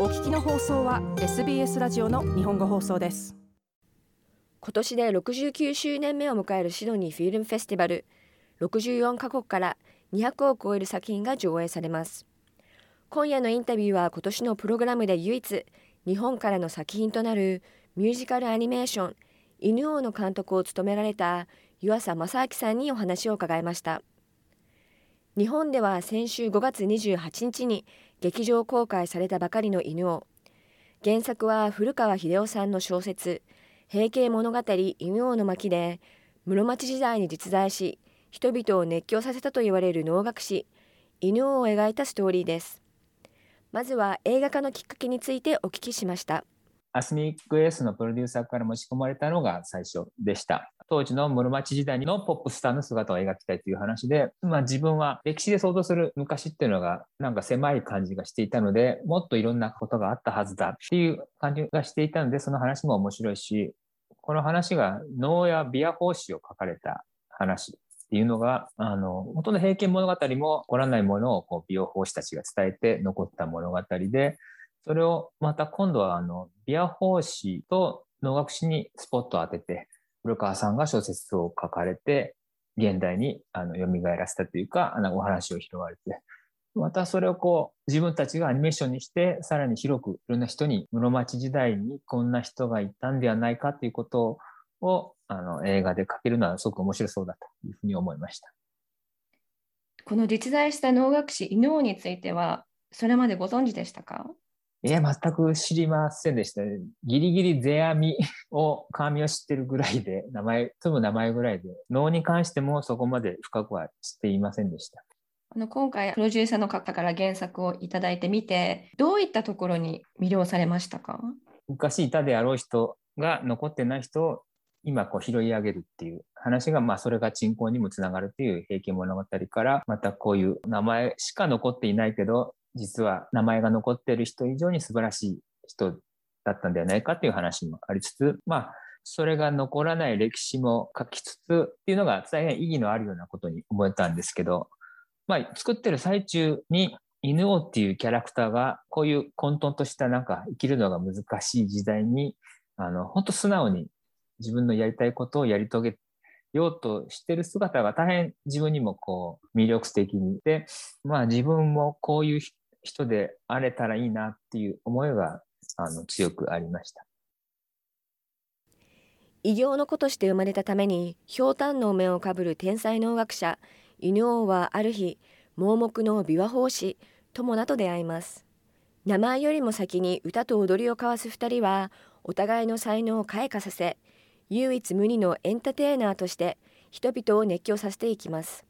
お聞きの放送は SBS ラジオの日本語放送です。今年で69周年目を迎えるシドニーフィルムフェスティバル。64カ国から200を超える作品が上映されます。今夜のインタビューは今年のプログラムで唯一日本からの作品となるミュージカルアニメーション犬王の監督を務められた湯浅正明さんにお話を伺いました。日本では先週5月28日に劇場公開されたばかりの犬王原作は古川秀夫さんの小説平家物語犬王の巻で室町時代に実在し人々を熱狂させたと言われる能楽師犬王を描いたストーリーです。まずは映画化のきっかけについてお聞きしました。アスミックエースのプロデューサーから持ち込まれたのが最初でした。当時の室町時代のポップスターの姿を描きたいという話で、まあ、自分は歴史で想像する昔っていうのがなんか狭い感じがしていたのでもっといろんなことがあったはずだっていう感じがしていたのでその話も面白いしこの話が能やビア法師を書かれた話っていうのが、あの、元の平家物語も起こらないものをこう美容法師たちが伝えて残った物語で、それをまた今度はあの、ビア法師と能楽師にスポットを当てて、古川さんが小説を書かれて、現代にあの蘇らせたというか、あのお話を拾われて、またそれをこう自分たちがアニメーションにしてさらに広くいろんな人に室町時代にこんな人がいたんではないかということをあの映画で描けるのはすごく面白そうだというふうに思いました。この実在した能楽師伊能についてはそれまでご存知でしたか？いや、全く知りませんでした。ギリギリ世阿弥 を、神を知ってるぐらいで、名前、積む名前ぐらいで、能に関してもそこまで深くは知っていませんでした。あの今回、プロデューサーの方から原作をいただいてみて、どういったところに魅了されましたか？昔いたであろう人が残ってない人を今こう拾い上げるっていう話が、まあそれが鎮魂にもつながるっていう平家物語から、またこういう名前しか残っていないけど、実は名前が残ってる人以上に素晴らしい人だったんではないかっていう話もありつつ、まあそれが残らない歴史も書きつつっていうのが大変意義のあるようなことに思えたんですけど、まあ作ってる最中に犬王っていうキャラクターがこういう混沌としたなんか生きるのが難しい時代にあの本当素直に自分のやりたいことをやり遂げようとしてる姿が大変自分にもこう魅力的に。で、まあ自分もこういう人であれたらいいなっていう思いがあの強くありました。異形の子として生まれたためにひょうたんの面をかぶる天才能楽者犬王はある日盲目の琵琶法師友名と出会います名前よりも先に歌と踊りを交わす2人はお互いの才能を開花させ唯一無二のエンターテイナーとして人々を熱狂させていきます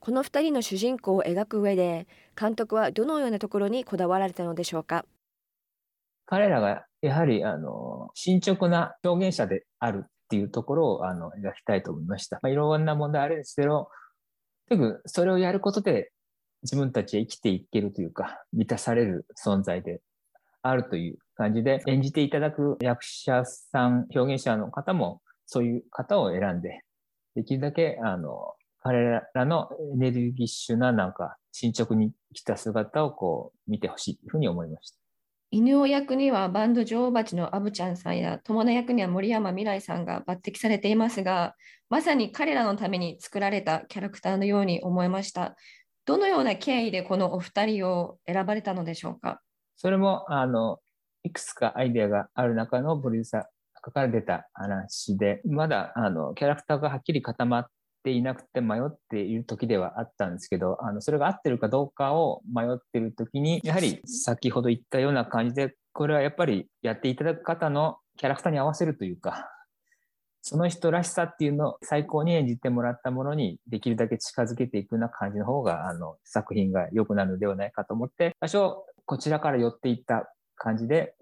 この2人の主人公を描く上で監督はどのようなところにこだわられたのでしょうか？彼らがやはりあの進捗な表現者であるっていうところをあの描きたいと思いました。まあ、いろんな問題あるんですけど、とにかくそれをやることで自分たちは生きていけるというか、満たされる存在であるという感じで、演じていただく役者さん、表現者の方も、そういう方を選んで、できるだけ、あの、彼らのエネルギッシュな、なんか、進捗に来た姿をこう、見てほしいというふうに思いました。犬尾役にはバンド女王蜂のアブちゃんさんや友の役には森山未来さんが抜擢されていますがまさに彼らのために作られたキャラクターのように思いましたどのような経緯でこのお二人を選ばれたのでしょうか？それもあのいくつかアイデアがある中のプロデューサー書かれてた話でまだあのキャラクターがはっきり固まっていなくて迷っている時ではあったんですけど、あのそれが合ってるかどうかを迷っている時に、やはり先ほど言ったような感じで、これはやっぱりやっていただく方のキャラクターに合わせるというか、その人らしさっていうのを最高に演じてもらったものにできるだけ近づけていくような感じの方が、あの、作品が良くなるのではないかと思って、多少こちらから寄っていった感じで、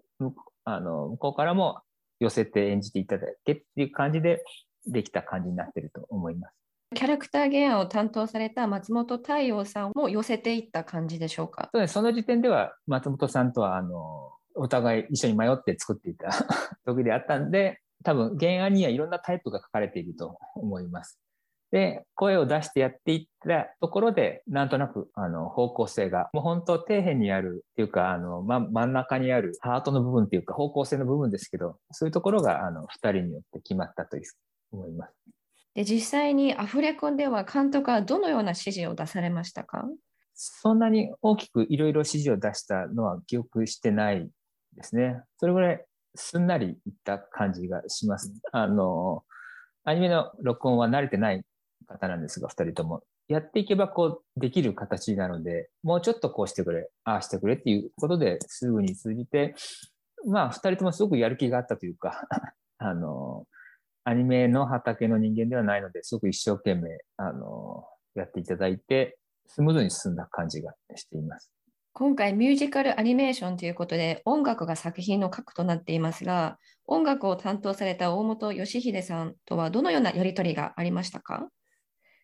あの、向こうからも寄せて演じていただけっていう感じでできた感じになってると思います。キャラクター原案を担当された松本太陽さんも寄せていった感じでしょうか？そうですその時点では松本さんとはあのお互い一緒に迷って作っていた 時であったんで多分原案にはいろんなタイプが書かれていると思います。で、声を出してやっていったところで、なんとなく、あの、方向性が、もう本当底辺にあるっていうか、あの、ま、真ん中にあるハートの部分っていうか、方向性の部分ですけど、そういうところが、あの、二人によって決まったという思います。で、実際にアフレコでは監督はどのような指示を出されましたか？そんなに大きくいろいろ指示を出したのは記憶してないですね。それぐらいすんなりいった感じがします。あの、アニメの録音は慣れてない方なんですが、二人とも。やっていけばこうできる形なので、もうちょっとこうしてくれ、ああしてくれっていうことですぐに通じて、まあ二人ともすごくやる気があったというか、あの、アニメの畑の人間ではないので、すごく一生懸命、あの、やっていただいて、スムーズに進んだ感じがしています。今回ミュージカルアニメーションということで音楽が作品の核となっていますが音楽を担当された大本義秀さんとはどのようなやり取りがありましたか？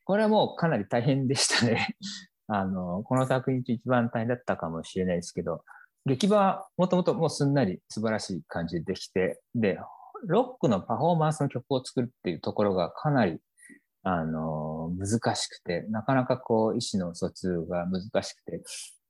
これはもうかなり大変でしたね。あの、この作品と一番大変だったかもしれないですけど、劇場はもともともうすんなり素晴らしい感じでできて、で、ロックのパフォーマンスの曲を作るっていうところがかなり、あの、難しくて、なかなかこう、意思の疎通が難しくて、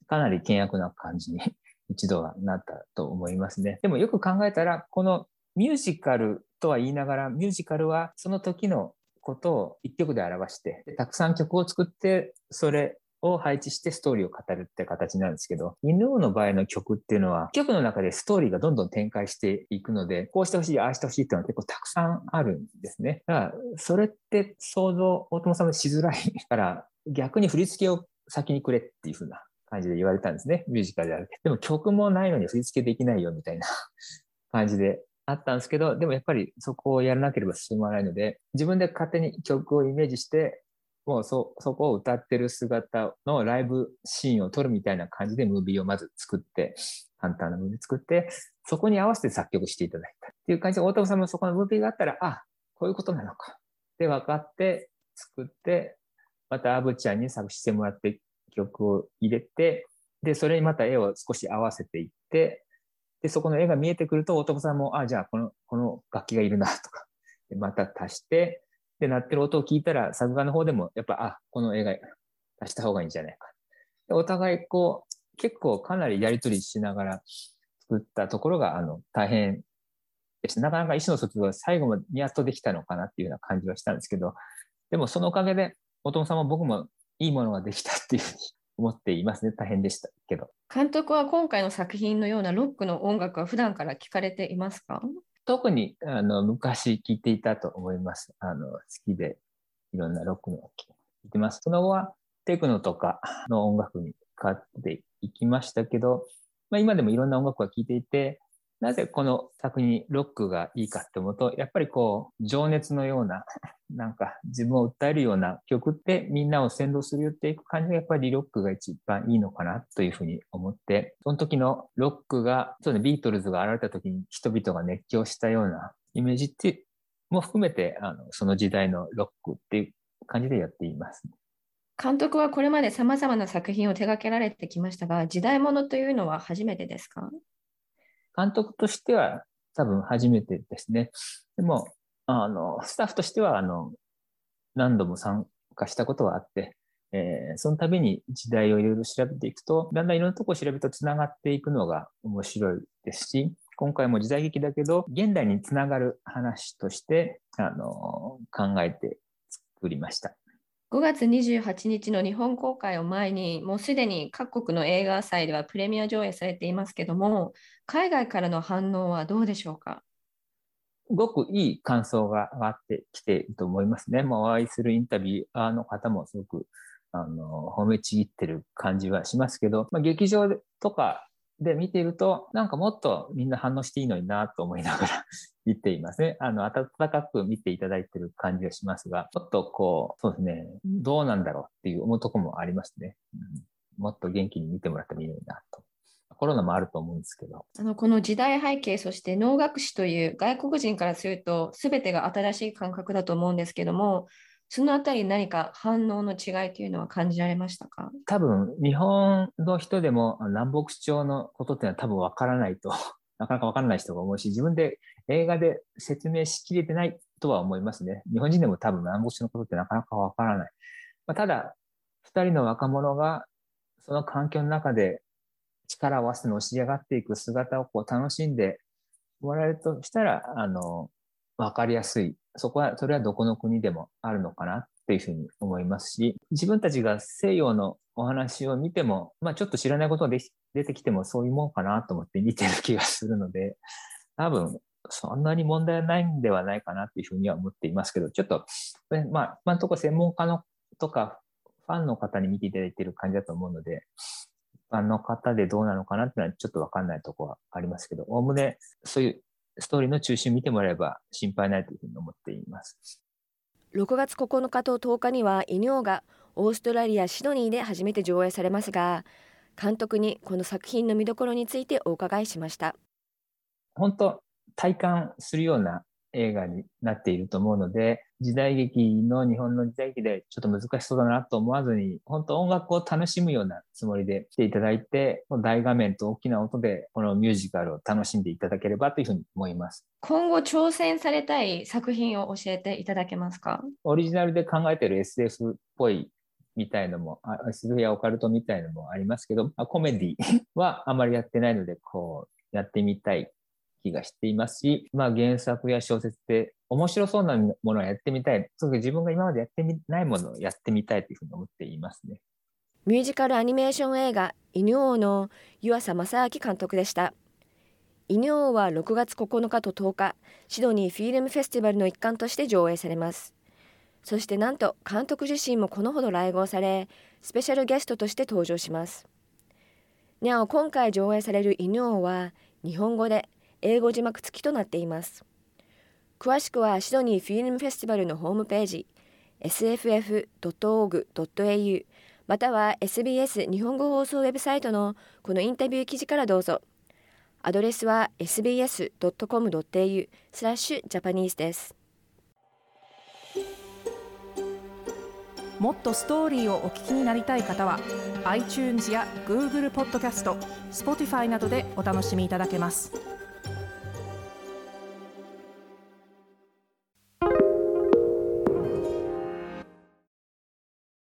かなり険悪な感じに 一度はなったと思いますね。でもよく考えたら、このミュージカルとは言いながら、ミュージカルはその時のことを一曲で表して、たくさん曲を作って、それを配置してストーリーを語るって形なんですけど、犬王の場合の曲っていうのは、曲の中でストーリーがどんどん展開していくので、こうしてほしい、ああしてほしいっていうのは結構たくさんあるんですね。だから、それって想像、大友さんもしづらいから、逆に振り付けを先にくれっていう風な感じで言われたんですね。ミュージカルである。でも曲もないのに振り付けできないよみたいな 感じであったんですけど、でもやっぱりそこをやらなければ進まないので、自分で勝手に曲をイメージして、もうそ、そこを歌ってる姿のライブシーンを撮るみたいな感じでムービーをまず作って、簡単なムービー作って、そこに合わせて作曲していただいたっていう感じ。で、大友さんもそこのムービーがあったら、あ、こういうことなのか。って分かって作って、またアブちゃんに作詞してもらって曲を入れて、で、それにまた絵を少し合わせていって、で、そこの絵が見えてくると、大友さんも、あ、じゃあ、この、この楽器がいるな、とか、でまた足して、で、鳴ってる音を聞いたら、作画の方でも、やっぱ、あ、この絵が足した方がいいんじゃないか。でお互い、こう、結構かなりやりとりしながら作ったところが、あの、大変でした。なかなか意思の疎通が最後までやっとできたのかなっていうような感じはしたんですけど、でもそのおかげで、大友さんも僕もいいものができたっていうふうに思っていますね。大変でしたけど。監督は今回の作品のようなロックの音楽は普段から聴かれていますか？特にあの昔聴いていたと思います。あの好きでいろんなロックの聴いてます。その後はテクノとかの音楽に変わっていきましたけど、まあ、今でもいろんな音楽は聴いていて、なぜこの作品ロックがいいかって思うと、やっぱりこう、情熱のような、なんか自分を訴えるような曲ってみんなを先導するっていく感じがやっぱりロックが一番いいのかなというふうに思って、その時のロックが、そうね、ビートルズが現れた時に人々が熱狂したようなイメージっても含めて、あの、その時代のロックっていう感じでやっています。監督はこれまで様々な作品を手掛けられてきましたが、時代物というのは初めてですか？監督としては多分初めてですね。でも、あの、スタッフとしては、あの、何度も参加したことはあって、えー、その度に時代をいろいろ調べていくと、だんだんいろんなところを調べると繋がっていくのが面白いですし、今回も時代劇だけど、現代につながる話として、あの、考えて作りました。5月28日の日本公開を前に、もうすでに各国の映画祭ではプレミア上映されていますけども、海外からの反応はどうでしょうか？ごくいい感想が上がってきていると思いますね。もうお会いするインタビュアーの方もすごくあの褒めちぎってる感じはしますけど、まあ、劇場とかで見ていると、なんかもっとみんな反応していいのになと思いながら 言っていますね。あの、温かく見ていただいてる感じがしますが、ちょっとこう、そうですね、どうなんだろうっていう思うとこもありますね。うん、もっと元気に見てもらってもいいのになと。コロナもあると思うんですけど。あのこの時代背景、そして能楽師という外国人からすると、すべてが新しい感覚だと思うんですけども、そのあたり何か反応の違いというのは感じられましたか？多分、日本の人でも南北朝のことっていうのは多分わからないと なかなかわからない人が多いし、自分で映画で説明しきれてないとは思いますね。日本人でも多分南越のことってなかなかわからない。まあ、ただ、二人の若者がその環境の中で力を合わせてのし上がっていく姿をこう楽しんでもらえるとしたら、あの、わかりやすい。そこは、それはどこの国でもあるのかなっていうふうに思いますし、自分たちが西洋のお話を見ても、まあちょっと知らないことが出てきてもそういうもんかなと思って見てる気がするので、多分そんなに問題ないんではないかなっていうふうには思っていますけど、ちょっと、まあ、今のところ専門家のとか、ファンの方に見ていただいている感じだと思うので、一般の方でどうなのかなっていうのはちょっとわかんないとこはありますけど、おおむねそういうストーリーの中心見てもらえば心配ないというふうに思っています。6月9日と10日には犬王がオーストラリア・シドニーで初めて上映されますが監督にこの作品の見どころについてお伺いしました本当体感するような映画になっていると思うので、時代劇の日本の時代劇でちょっと難しそうだなと思わずに、本当音楽を楽しむようなつもりで来ていただいて、大画面と大きな音でこのミュージカルを楽しんでいただければというふうに思います。今後挑戦されたい作品を教えていただけますか？オリジナルで考えている SF っぽいみたいのも、SF やオカルトみたいのもありますけど、コメディはあまりやってないので、こう、やってみたい気がしていますし、まあ、原作や小説で面白そうなものをやってみたい、そ自分が今までやってみないものをやってみたいというふうに思っていますね。ミュージカルアニメーション映画犬王の湯浅正明監督でした。犬王は6月9日と10日、シドニーフィルムフェスティバルの一環として上映されます。そしてなんと監督自身もこのほど来合され、スペシャルゲストとして登場します。なお今回上映される犬王は日本語で英語字幕付きとなっています。詳しくはシドニーフィルムフェスティバルのホームページ sff.org.au または SBS 日本語放送ウェブサイトのこのインタビュー記事からどうぞ。アドレスは sbs.com.au スラッシュジャパニーズです。もっとストーリーをお聞きになりたい方は iTunes や Google ポッドキャスト Spotify などでお楽しみいただけます。